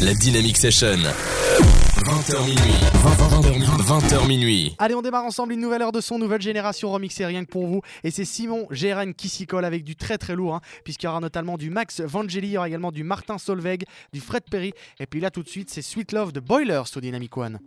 La Dynamic Session. 20h minuit. 20h, minuit. Allez, on démarre ensemble une nouvelle heure de son, nouvelle génération remixée rien que pour vous. Et c'est Simon Géren qui s'y colle avec du très très lourd, hein, puisqu'il y aura notamment du Max Vangeli, il y aura également du Martin Solveig, du Fred Perry. Et puis là, tout de suite, c'est Sweet Love de Boilers sur Dynamic One.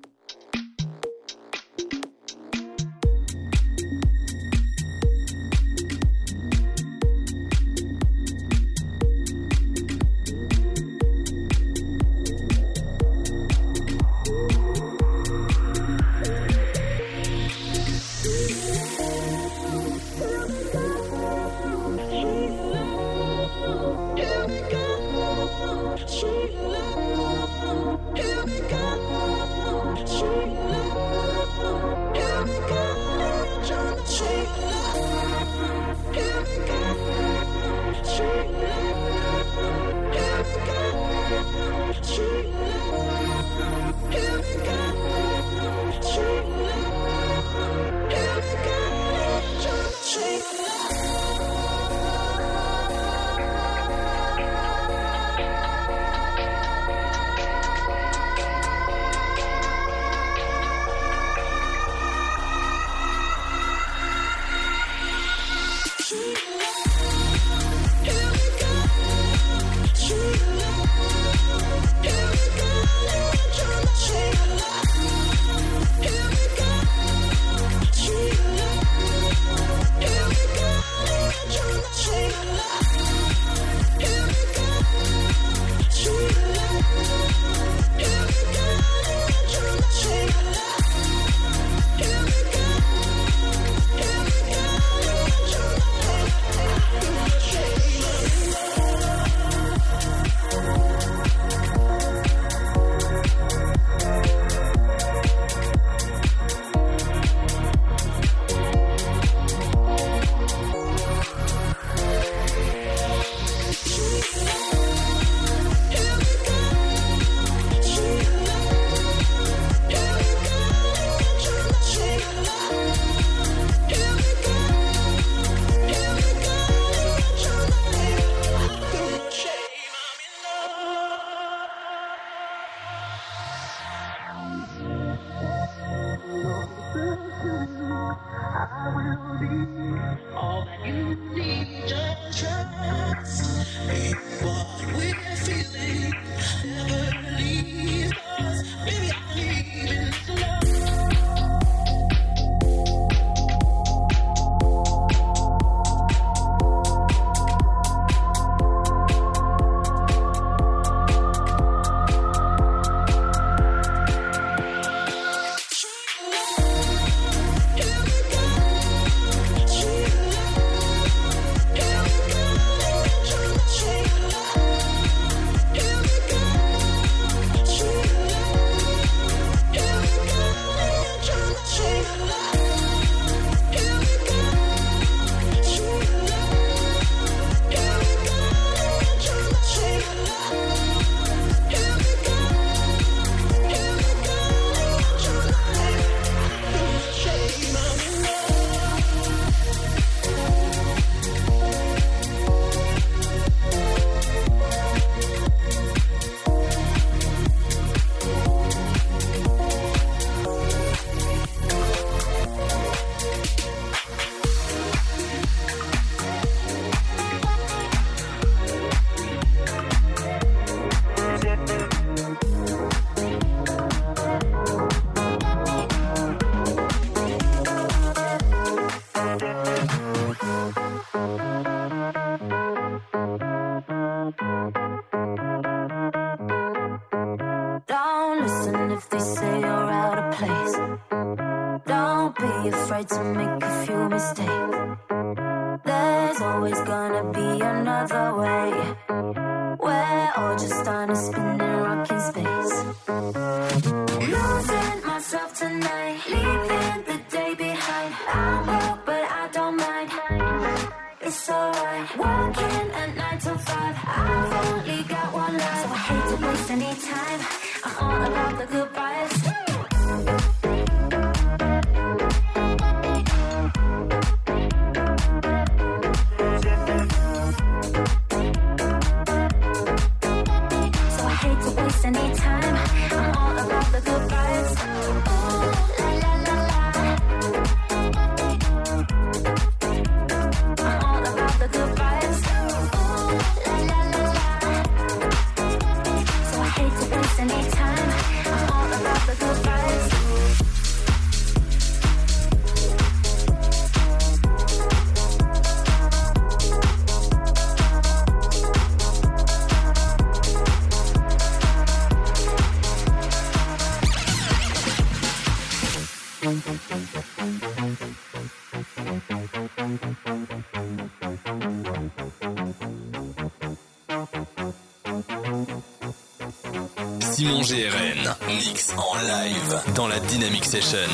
Simon GRN mix en live dans la Dynamic Session.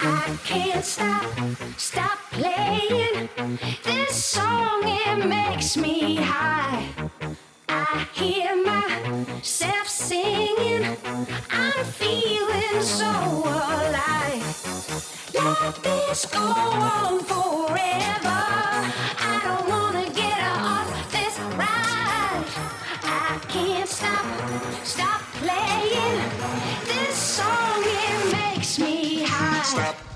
I can't stop, stop playing this song. It makes me high. I hear myself singing. I'm feeling so alive. Let this go on forever. I don't wanna get off this ride. can't stop, stop playing this song. It makes me high. Stop.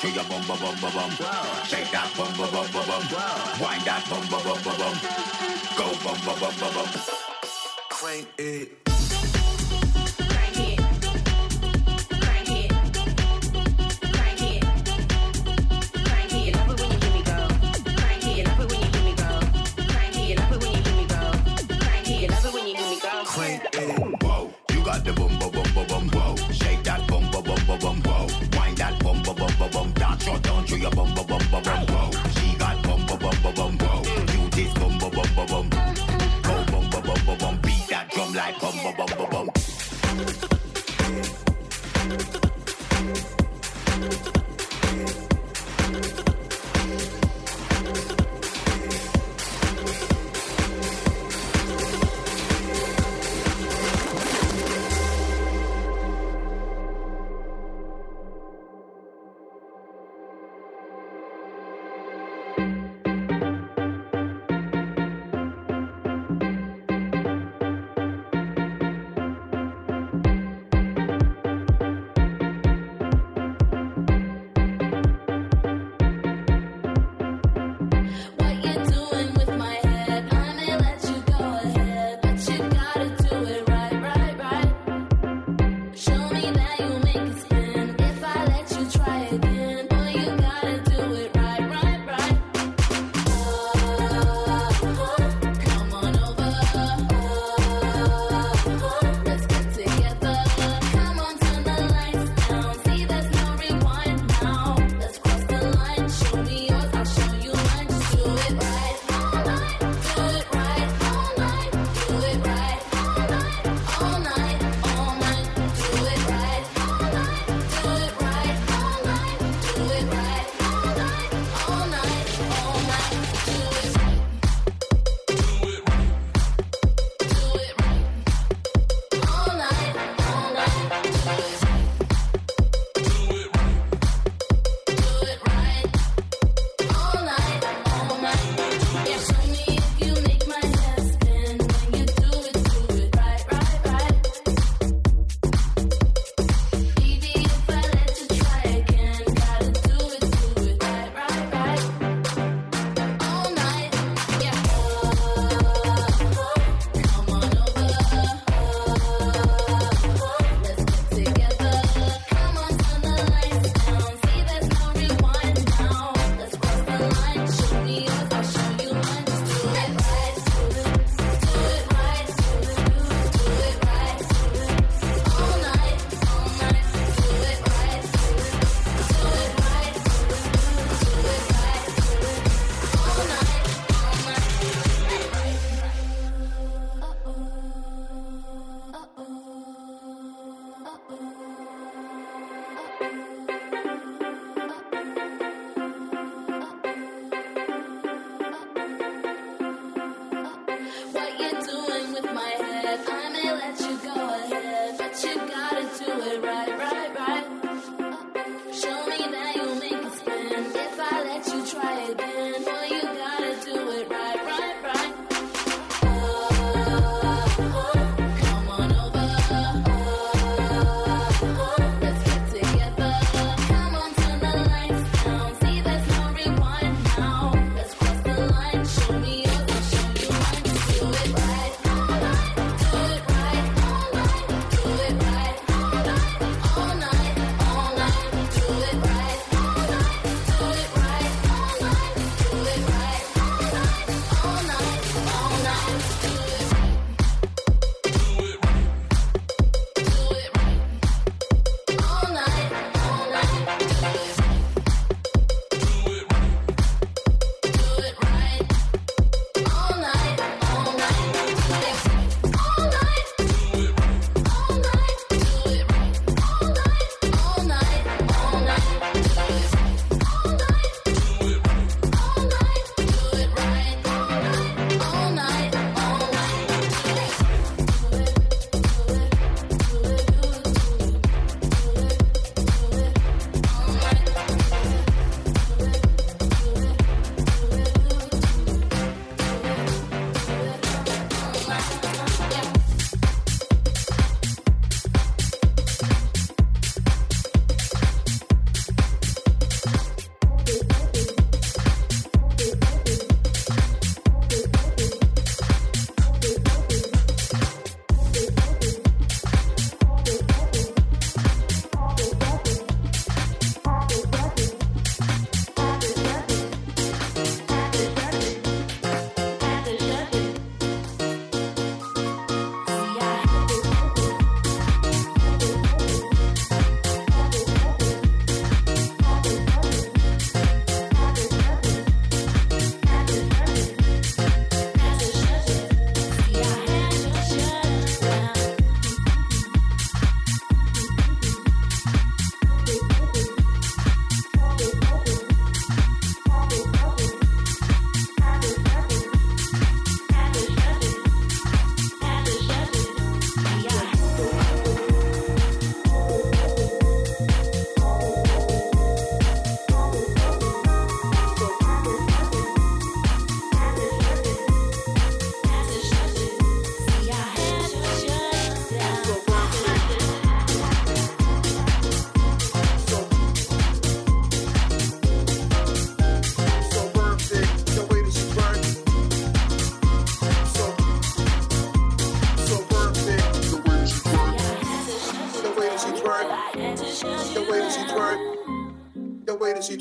to your bum bum bum bum bum. Shake that bum bum bum bum bum. Wind that bum bum bum bum bum. Go bum bum bum bum bum.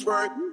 She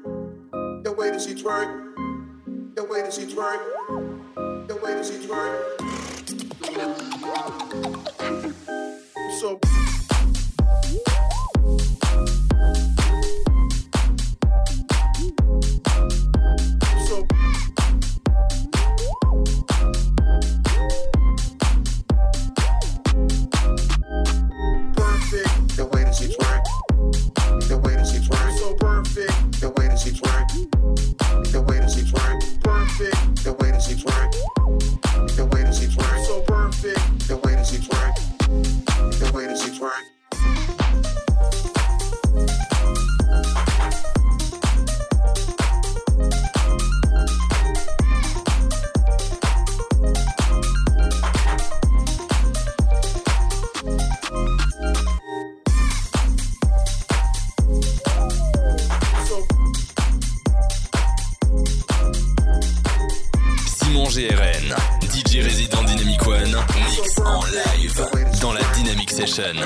Session.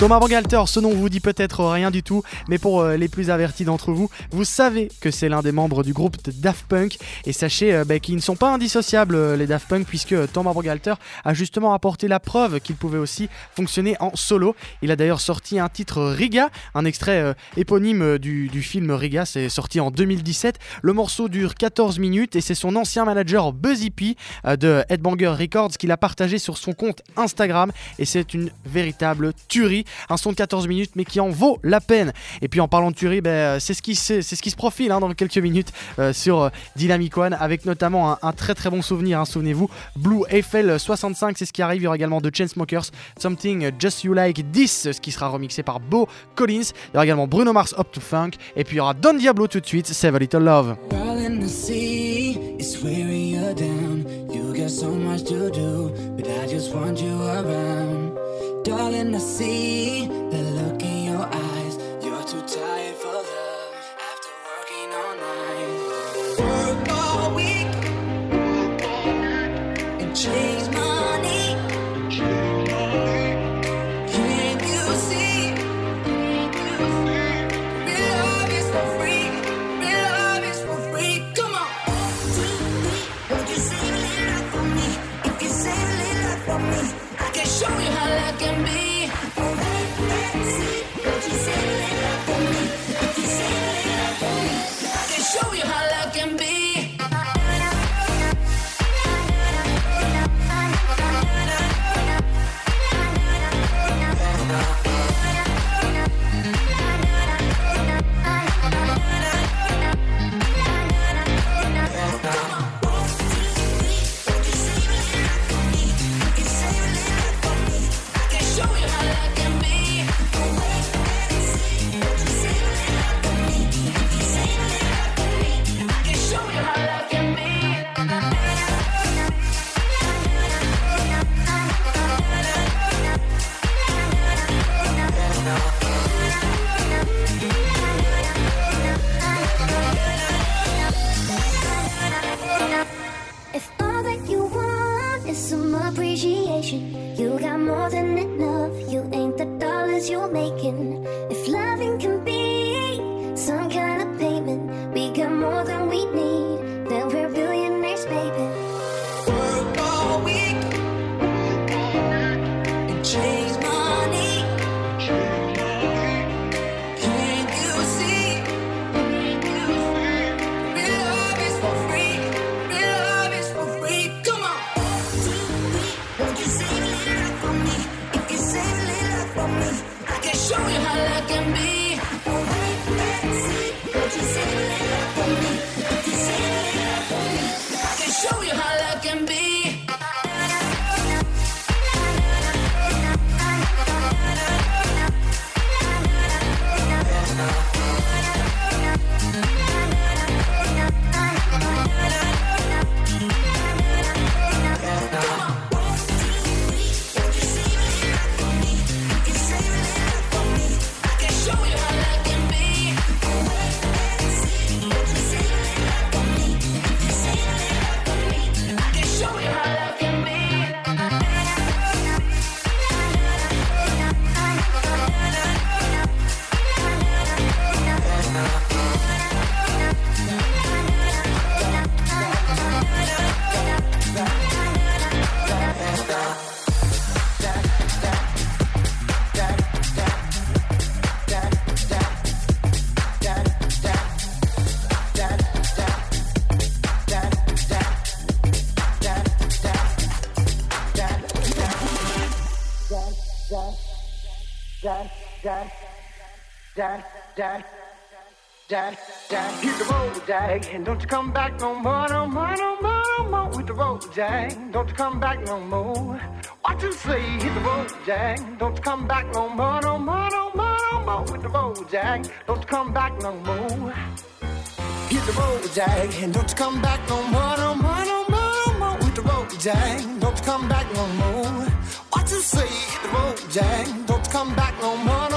Thomas Bangalter, ce nom vous dit peut-être rien du tout, mais pour euh, les plus avertis d'entre vous, vous savez que c'est l'un des membres du groupe de Daft Punk, et sachez euh, bah, qu'ils ne sont pas indissociables, euh, les Daft Punk, puisque euh, Thomas Bangalter a justement apporté la preuve qu'il pouvait aussi fonctionner en solo. Il a d'ailleurs sorti un titre Riga, un extrait éponyme du, film Riga, c'est sorti en 2017. Le morceau dure 14 minutes, et c'est son ancien manager Buzzy P de Headbanger Records qui l'a partagé sur son compte Instagram, et c'est une véritable tuerie. Un son de 14 minutes, mais qui en vaut la peine. Et puis en parlant de tuerie, euh, c'est ce, qui se- profile hein, dans quelques minutes sur euh, Dynamic Avec notamment un, très très bon souvenir, hein, souvenez-vous. Blue Eiffel 65, c'est ce qui arrive. Il y aura également The Chainsmokers, Something Just You Like This, ce qui sera remixé par Bo Collins. Il y aura également Bruno Mars Up to Funk. Et puis il y aura Don Diablo tout de suite, Save a Little Love. So much to do, but I just want you around. Jag, Jack, Jack. Hit the road, Jack, and don't you come back no more, no more, no more, no more. Hit the road, Jack, don't you come back no more. What you say? Hit the road, Jack, don't you come back no more, no more, no more, no more. Hit the road, Jack, don't you come back no more. Hit the road, Jack, and don't you come back no more, no more, no more, no more. Hit the road, Jack, don't you come back no more. What you say? Hit the road, Jack, don't you come back no more,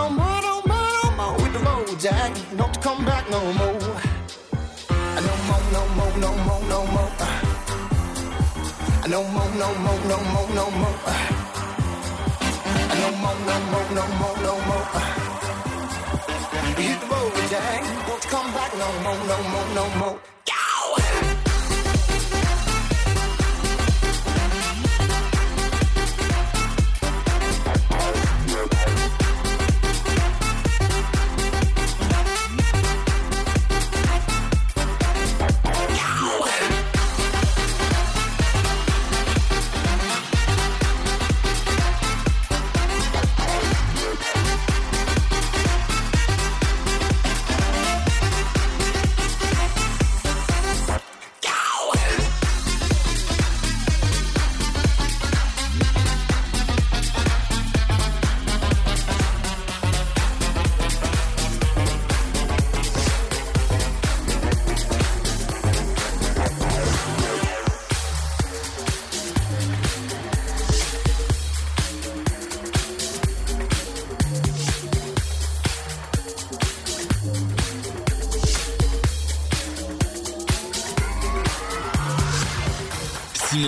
No more, no more, no more, no more. No more, no more, no more, no more. Hit the road, Jack. You come back no more, no more, no more.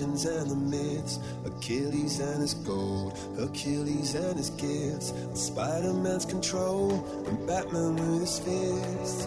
legends and the myths, Achilles and his gold, Achilles and his gifts, Spider Man's control, and Batman with his fists.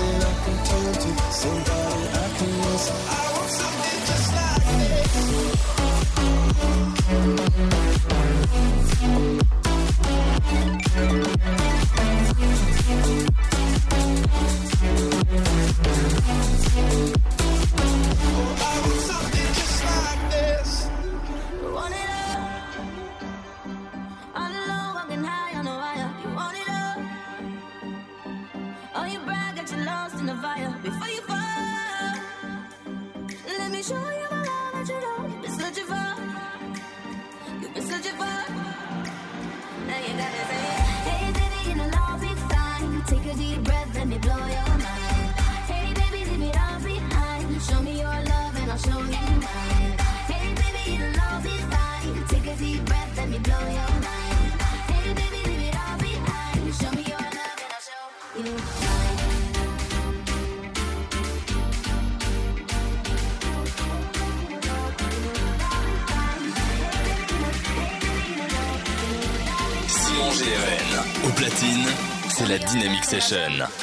something I can somebody I can. I want something just like this. Session.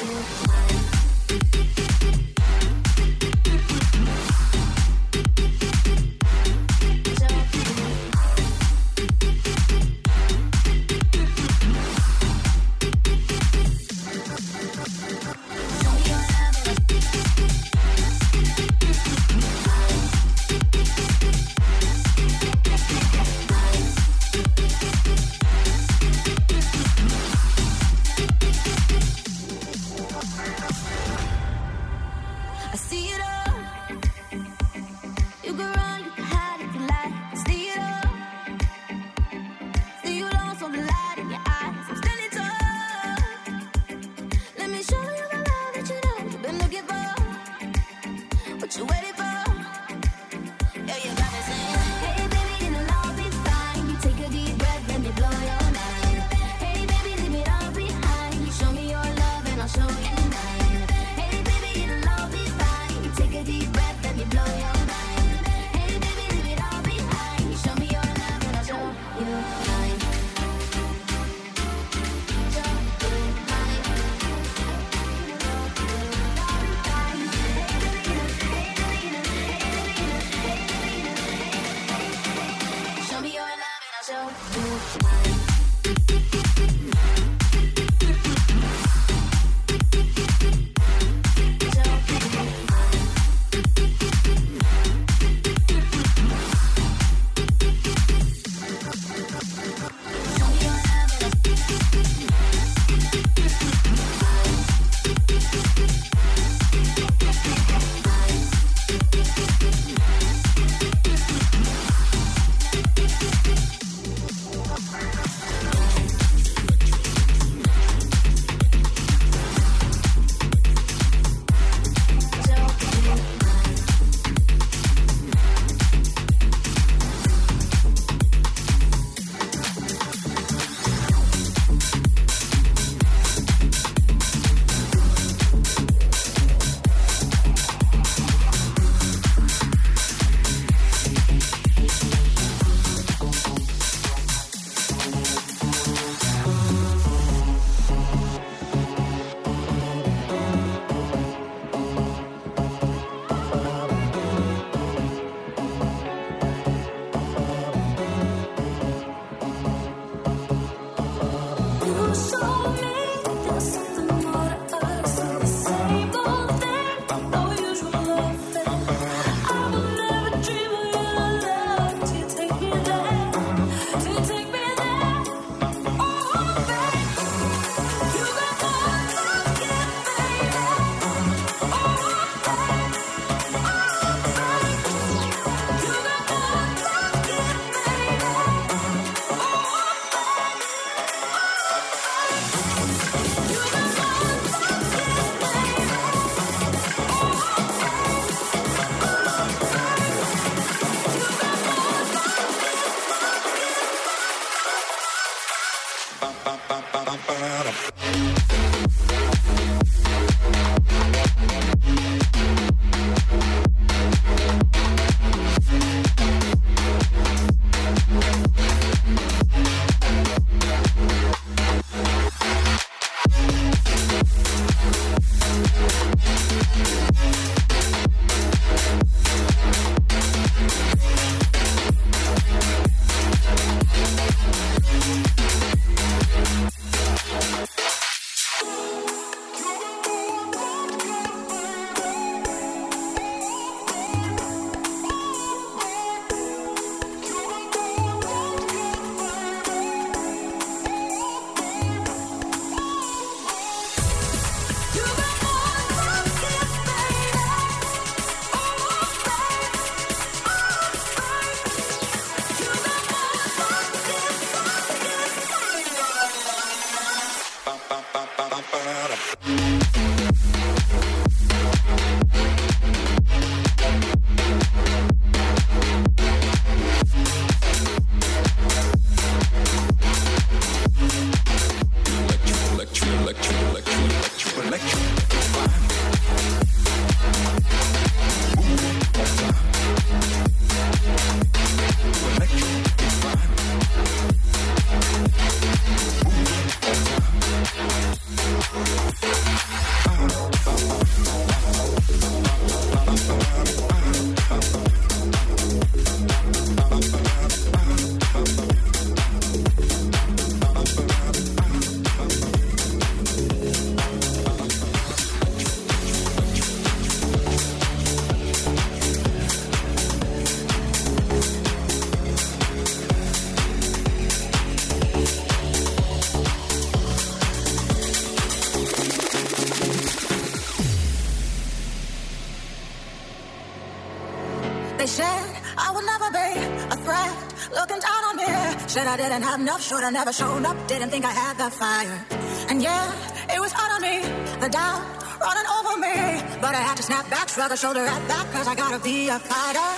I didn't have enough, should've never shown up, didn't think I had the fire. And yeah, it was hard on me, the doubt running over me. But I had to snap back, shrug a shoulder at that, cause I gotta be a fighter.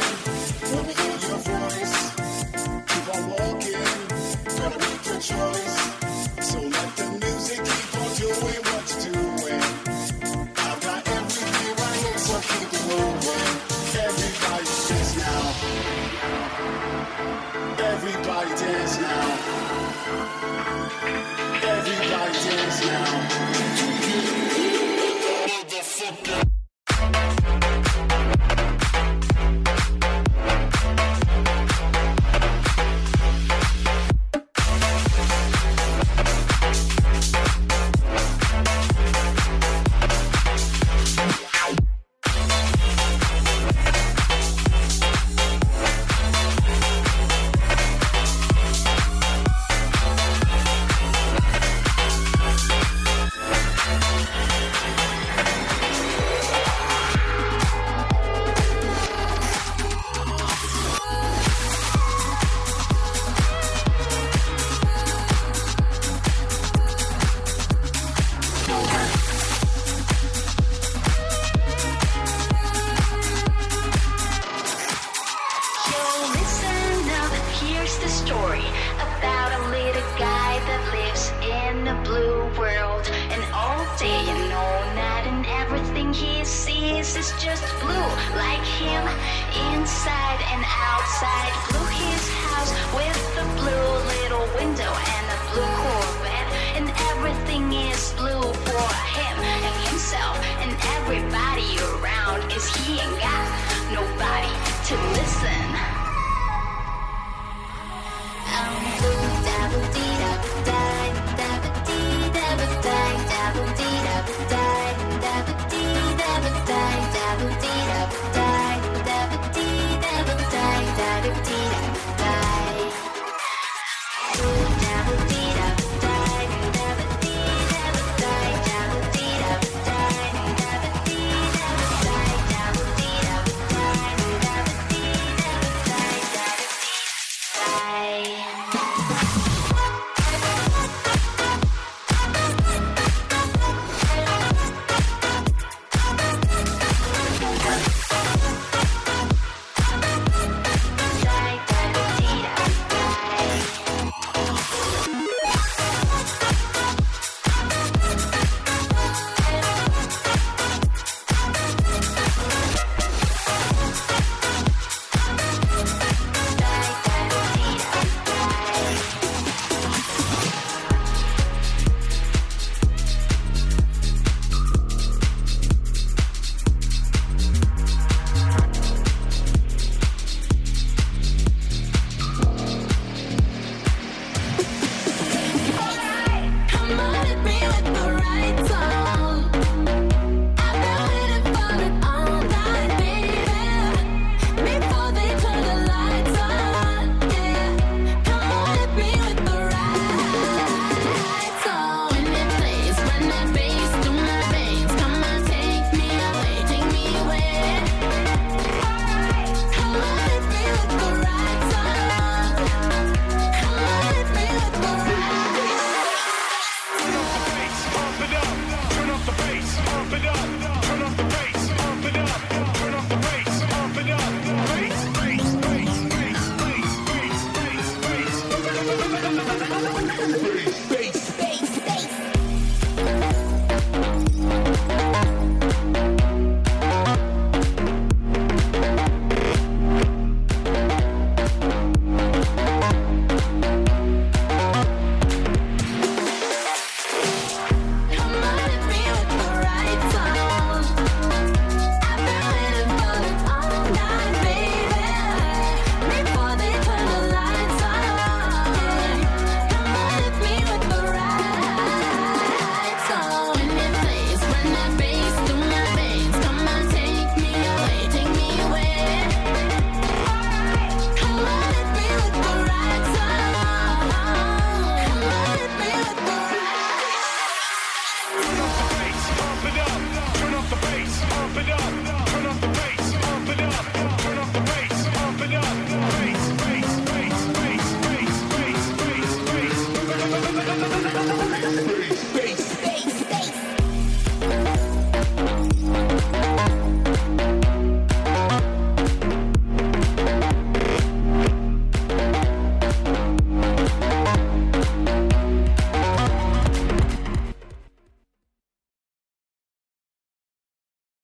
blue like him, inside and outside. Blue his house with the blue little window and a blue Corvette. And everything is blue for him and himself and everybody around. Is he ain't got nobody to listen. I'm blue, da, da, da, da. productivity.